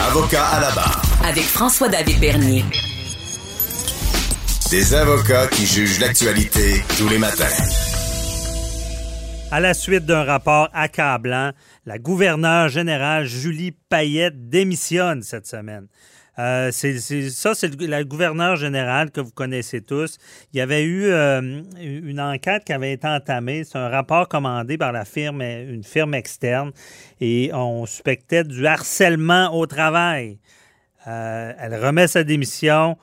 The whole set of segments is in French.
Avocat à la barre. Avec François-David Bernier. Des avocats qui jugent l'actualité tous les matins. À la suite d'un rapport accablant, la gouverneure générale Julie Payette démissionne cette semaine. Euh, c'est, ça, c'est la gouverneure générale que vous connaissez tous. Il y avait eu euh, une enquête qui avait été entamée. C'est un rapport commandé par la firme, une firme externe, et on suspectait du harcèlement au travail. Euh, elle remet sa démission.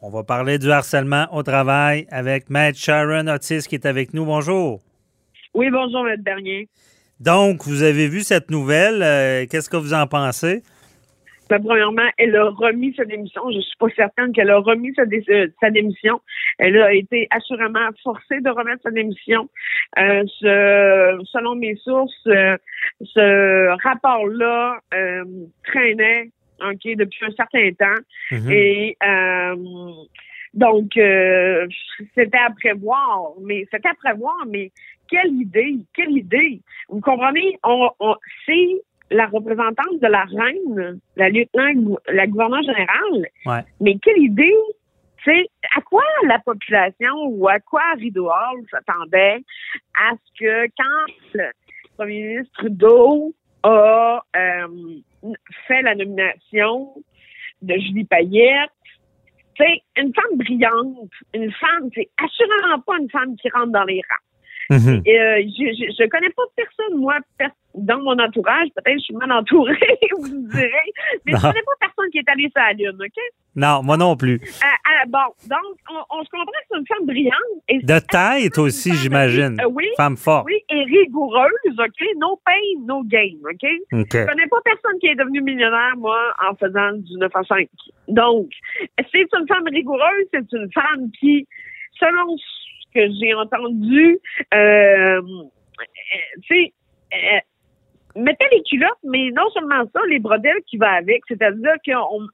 On va parler du harcèlement au travail avec Maître Sharon Otis qui est avec nous. Bonjour. Oui, bonjour, Maître Bernier. Donc, vous avez vu cette nouvelle. Qu'est-ce que vous en pensez? Ben, premièrement, elle a remis sa démission. Je suis pas certaine qu'elle a remis sa, sa, démission. Elle a été assurément forcée de remettre sa démission. Euh, selon mes sources, euh, ce rapport-là euh, traînait ok, depuis un certain temps. Mm-hmm. Et euh, donc, c'était à prévoir. Mais c'était à prévoir, mais quelle idée, quelle idée. Vous comprenez? On, on, c'est la représentante de la reine, la lieutenant, la gouverneure générale. Mais quelle idée, c'est à quoi la population ou à quoi Rideau Hall s'attendait à ce que quand le premier ministre Trudeau a euh, fait la nomination de Julie Payette, c'est une femme brillante, une femme, c'est assurément pas une femme qui rentre dans les rangs. Mm-hmm. Euh, je, je, connais pas personne, moi, dans mon entourage, peut-être je suis mal entourée, vous me direz, mais je connais pas personne qui est allé sur la Lune, OK? Non, moi non plus. Euh, euh, bon, donc, on, se comprend que c'est une femme brillante. Et de tête aussi, j'imagine. oui. Femme forte. Oui, et rigoureuse, OK? No pain, no gain, OK? Je connais pas personne qui est devenu millionnaire, moi, en faisant du 9 à 5. Donc, c'est une femme rigoureuse, c'est une femme qui, selon que j'ai entendu, euh, tu sais, euh, mettez les culottes, mais non seulement ça, les brodelles qui vont avec, c'est-à-dire qu'on,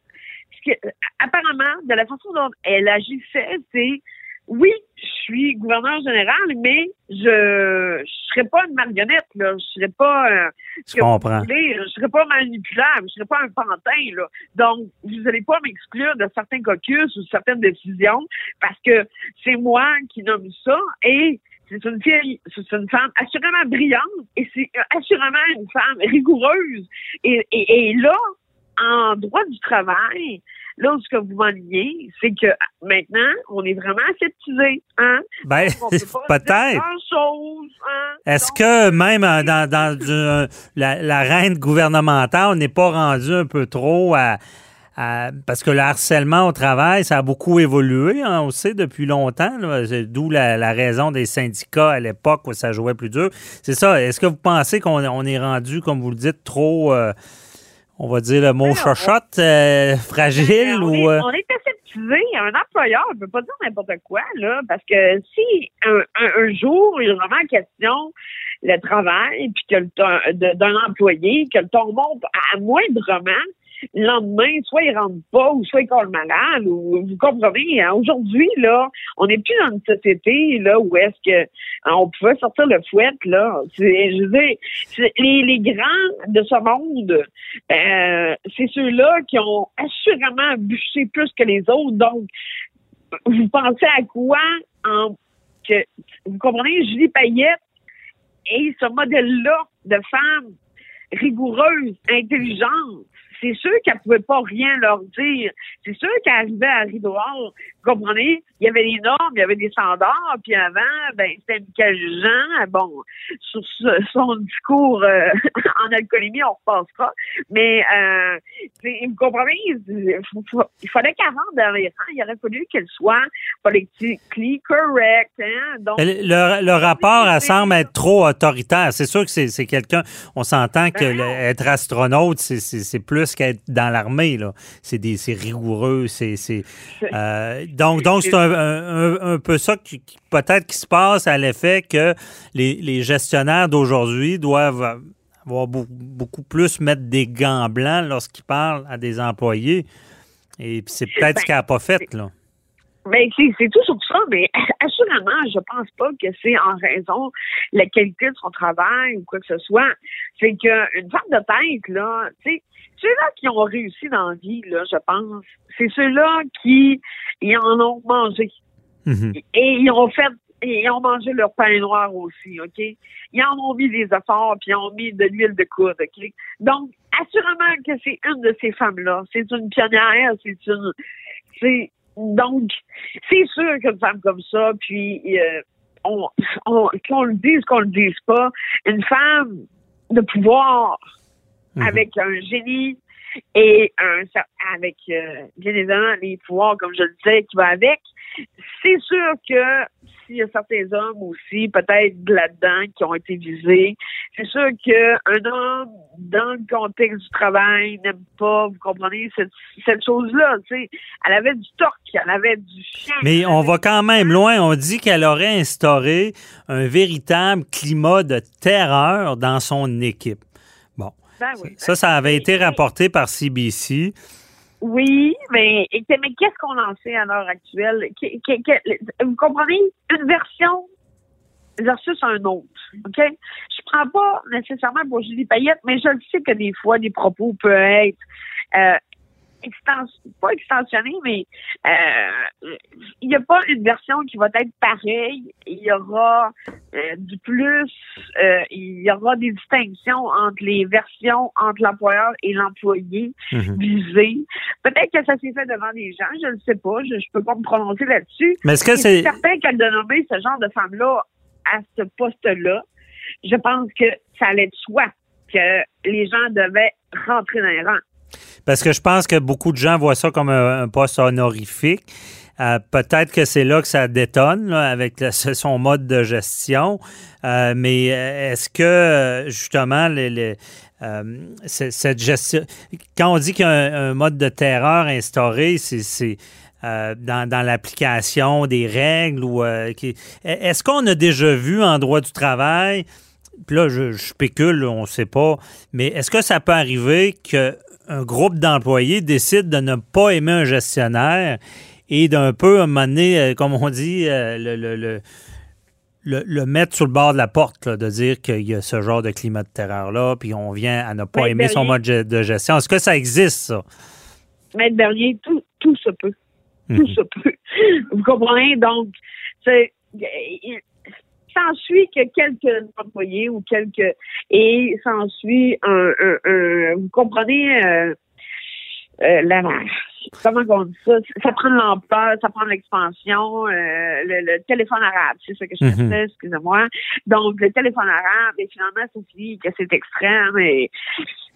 apparemment, de la façon dont elle agissait, c'est oui, je suis gouverneur général, mais je je serais pas une marionnette, là. Je serais pas euh, je comprends. je serais pas manipulable, je serais pas un pantin, là. Donc, vous allez pas m'exclure de certains caucus ou certaines décisions parce que c'est moi qui nomme ça et c'est une fille, c'est une femme assurément brillante et c'est assurément une femme rigoureuse. Et, et, et là, en droit du travail, Là ce que vous m'enlignez, c'est que maintenant, on est vraiment aseptisé. Hein? Ben, peut-être. Hein? Est-ce que même euh, dans, dans la, reine gouvernementale, on n'est pas rendu un peu trop à, parce que le harcèlement au travail, ça a beaucoup évolué, hein, on sait, depuis longtemps. D'où la, raison des syndicats à l'époque où ça jouait plus dur. C'est ça. Est-ce que vous pensez qu'on on est rendu, comme vous le dites, trop... Euh, on va dire le mot chochotte, euh, fragile on ou. Est, on est aseptisé. Un employeur ne peut pas dire n'importe quoi, là, parce que si un, jour, il a vraiment question le travail, puis que d'un employé, que le ton monte à moindrement, le lendemain, soit il rentre pas, ou soit il colle malade, ou vous comprenez, hein, aujourd'hui, là, on n'est plus dans une société là où est-ce que hein, on pouvait sortir le fouet, là. Je veux dire, les, les grands de ce monde, euh, c'est ceux-là qui ont assurément bûché plus que les autres. Donc, vous pensez à quoi en que vous comprenez, Julie Payette et ce modèle-là de femme rigoureuse, intelligente, c'est sûr qu'elle pouvait pas rien leur dire. C'est sûr qu'elle arrivait à Rideau vous comprenez? Il y avait des normes, il y avait des standards, puis avant, ben, c'était Michael Jean, bon, sur son discours euh, en alcoolémie, on repassera, mais euh, vous comprenez? Il, fallait qu'elle rentre dans les rangs, il aurait fallu qu'elle soit politiquement correct. Hein? Donc, le, rapport elle semble être trop autoritaire. C'est sûr que c'est quelqu'un, on s'entend que ben être astronaute, c'est plus qu'être dans l'armée. C'est rigoureux. C'est, euh, donc, donc c'est un, peu ça qui, peut-être qui se passe à l'effet que les, gestionnaires d'aujourd'hui doivent avoir beaucoup plus mettre des gants blancs lorsqu'ils parlent à des employés. Et c'est peut-être ce ben, qu'elle n'a pas fait, là. Mais c'est c'est tout sur ça, mais assurément, je pense pas que c'est en raison de la qualité de son travail ou quoi que ce soit. C'est qu'une femme de tête, là, tu sais, ceux-là qui ont réussi dans la vie, là, je pense, c'est ceux-là qui ils en ont mangé. Mhm. Et ils ont fait ils ont mangé leur pain noir aussi, OK? Ils en ont mis des efforts, puis ils ont mis de l'huile de coude, OK? Donc, assurément que c'est une de ces femmes-là. C'est une pionnière, c'est une... C'est, donc, c'est sûr qu'une femme comme ça, puis euh, on, on, qu'on le dise, qu'on le dise pas, une femme de pouvoir Mhm. avec un génie et un avec euh, bien évidemment les pouvoirs, comme je le disais, qui va avec, c'est sûr que s'il y a certains hommes aussi, peut-être là-dedans, qui ont été visés, c'est sûr qu'un homme, dans le contexte du travail, n'aime pas, vous comprenez, cette, cette chose-là, tu sais. Elle avait du torque, elle avait du chien. Mais on va quand même loin. On dit qu'elle aurait instauré un véritable climat de terreur dans son équipe. Ben oui. ça, ça avait été rapporté par CBC. Oui, mais, et- mais qu'est-ce qu'on en sait à l'heure actuelle? Vous comprenez? Une version versus un autre. OK? Je prends pas nécessairement pour Julie Payette, mais je le sais que des fois, des propos peuvent être euh, pas extensionnés, mais euh, il n'y a pas une version qui va être pareille. Il y aura euh, du plus, euh, il y aura des distinctions entre les versions entre l'employeur et l'employé Mhm. visé. Peut-être que ça s'est fait devant des gens, je ne sais pas, je ne peux pas me prononcer là-dessus. Mais est-ce que C'est c'est. certain qu'elle de nommer ce genre de femme-là à ce poste-là, je pense que ça allait de soi que les gens devaient rentrer dans les rangs. Parce que je pense que beaucoup de gens voient ça comme un, poste honorifique. Euh, Peut-être que c'est là que ça détonne avec son mode de gestion. Euh, mais euh, est-ce que justement cette gestion, quand on dit qu'il y a un, mode de terreur instauré, c'est dans, l'application des règles ou est-ce qu'on a déjà vu en droit du travail puis là, je, je spécule, on ne sait pas, mais est-ce que ça peut arriver qu'un groupe d'employés décide de ne pas aimer un gestionnaire et d'un peu, à un moment donné, euh, comme on dit, euh, le, le, le, le- le mettre sur le bord de la porte, là, de dire qu'il y a ce genre de climat de terreur-là, puis on vient à ne pas aimer son mode de gestion. Est-ce que ça existe, ça? Maître Bernier, tout, tout se peut. Tout Mhm. se peut. Vous comprenez? Donc, c'est, s'ensuit que quelques employés ou quelques, et s'ensuit un, un, un- vous comprenez, euh, euh, comment on dit ça? Ça prend de l'ampleur, ça prend de l'expansion, euh, le, le téléphone arabe, c'est ça que je Mhm. excusez-moi. Donc, le téléphone arabe, et finalement, ça finit que c'est extrême, et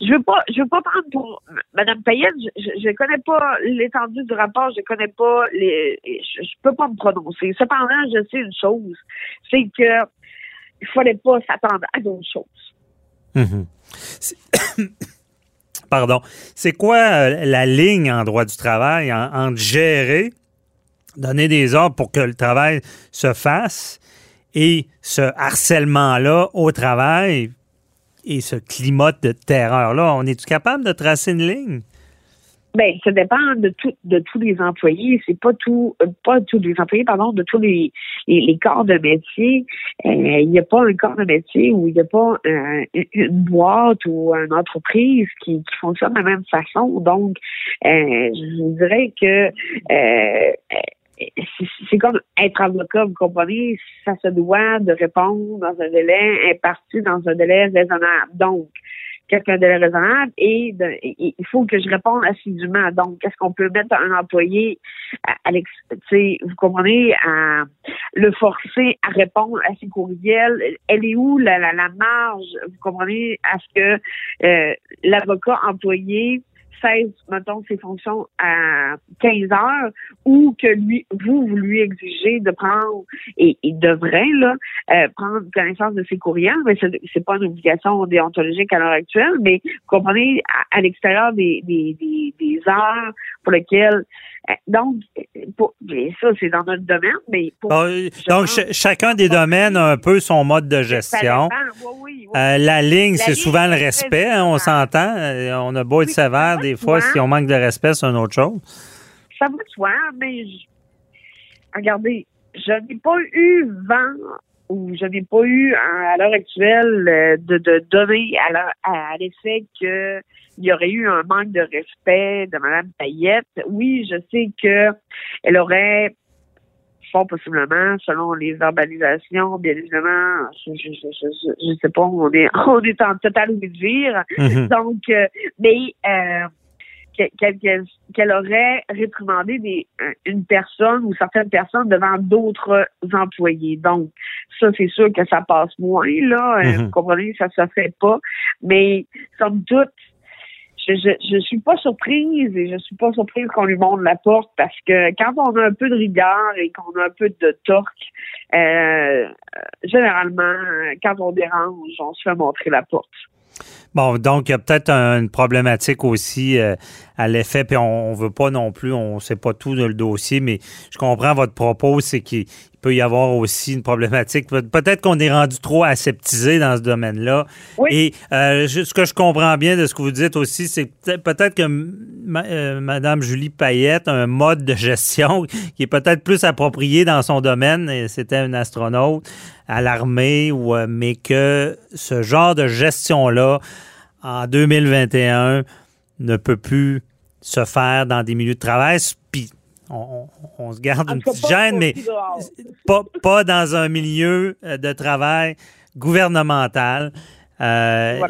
je veux pas, je veux pas prendre pour Madame Payette, je, je, je connais pas l'étendue du rapport, je connais pas les, je, je peux pas me prononcer. Cependant, je sais une chose, c'est que il fallait pas s'attendre à d'autres choses. Mhm. C'est quoi euh, la ligne en droit du travail en- gérer, donner des ordres pour que le travail se fasse et ce harcèlement-là au travail et ce climat de terreur-là? On est-tu capable de tracer une ligne? Ben, ça dépend de tout, de tous les employés. C'est pas tout, euh, pas tous les employés, pardon, de tous les, les, les corps de métier. Euh, Il n'y a pas un corps de métier où il n'y a pas une boîte ou une entreprise qui, qui fonctionne de la même façon. Donc, euh, je vous dirais que euh, c'est- c'est comme être avocat, vous comprenez, ça se doit de répondre dans un délai imparti, dans un délai raisonnable. Donc, quelqu'un de raisonnable et de- il faut que je réponde assidûment. Donc, est-ce qu'on peut mettre un employé à, à vous comprenez, à le forcer à répondre à ses courriels? Elle est où la, la, la marge, vous comprenez, à ce que euh, l'avocat employé cesse, mettons, ses fonctions à 15 heures ou que lui, vous, vous lui exigez de prendre, et il devrait, là, euh, prendre connaissance de ses courriels, mais c'est, pas une obligation déontologique à l'heure actuelle, mais vous comprenez, à, à l'extérieur des, des, des, des heures pour lesquelles, euh, donc, pour, ça, c'est dans notre domaine, mais pour Bon, donc, ch- chacun des domaines a un peu son mode de gestion. dépend. Oui, oui, oui. Euh, la ligne, c'est souvent le respect, hein, on s'entend. Euh, On a beau être sévère des de fois, si on manque de respect, c'est une autre chose. ça va de soi, mais je- regardez, je n'ai pas eu vent ou je n'ai pas eu à l'heure actuelle euh, de, de données à, à, l'effet qu'il y aurait eu un manque de respect de Mme Payette. Oui, je sais que elle aurait fort possiblement, selon les verbalisations, bien évidemment, je, je, sais pas, on est on est en total oubli de dire. Mm-hmm. Donc, euh, mais euh, qu'elle aurait réprimandé des, une personne ou certaines personnes devant d'autres employés. Donc, ça, c'est sûr que ça passe moins, là. Euh, mhm. Vous comprenez, ça se fait pas. Mais, somme toute, je, je, suis pas surprise et je suis pas surprise qu'on lui montre la porte parce que quand on a un peu de rigueur et qu'on a un peu de torque, euh, généralement, quand on dérange, on se fait montrer la porte. Bon, donc il y a peut-être une problématique aussi euh, à l'effet, puis on, ne veut pas non plus, on ne sait pas tout de le dossier, mais je comprends votre propos, c'est qu'il peut y avoir aussi une problématique. Peut-être qu'on est rendu trop aseptisé dans ce domaine-là. Et euh, ce que je comprends bien de ce que vous dites aussi, c'est peut-être que euh, Mme Julie Payette a un mode de gestion qui est peut-être plus approprié dans son domaine, c'était un astronaute à l'armée, ou mais que ce genre de gestion-là, en 2021 ne peut plus se faire dans des milieux de travail. Puis on, se garde une petite gêne, mais pas, pas dans un milieu euh, de travail gouvernemental. Euh,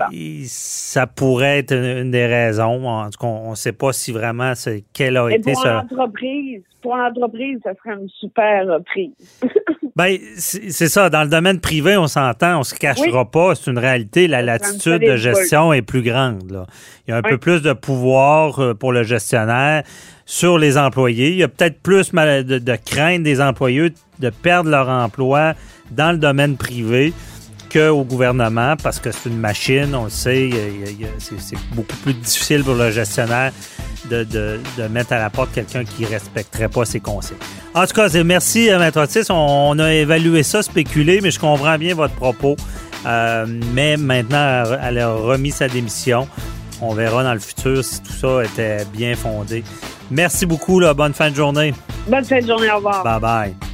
ça pourrait être une des raisons. En tout cas, on ne sait pas si vraiment quelle a été pour L'entreprise, pour l'entreprise, ça serait une super prise. ben, c'est ça. Dans le domaine privé, on s'entend, on ne se cachera pas. C'est une réalité. La latitude de gestion est plus grande. Là. Il y a un peu plus de pouvoir euh, pour le gestionnaire sur les employés. Il y a peut-être plus de, de crainte des employés de perdre leur emploi dans le domaine privé au gouvernement parce que c'est une machine, on le sait, c'est beaucoup plus difficile pour le gestionnaire de, mettre à la porte quelqu'un qui ne respecterait pas ses conseils. En tout cas, merci, euh, Maître Otis. On, a évalué ça, spéculé, mais je comprends bien votre propos. Euh, mais maintenant, elle a remis sa démission. On verra dans le futur si tout ça était bien fondé. Merci beaucoup. Là. Bonne fin de journée. Bonne fin de journée. Au revoir. Bye bye.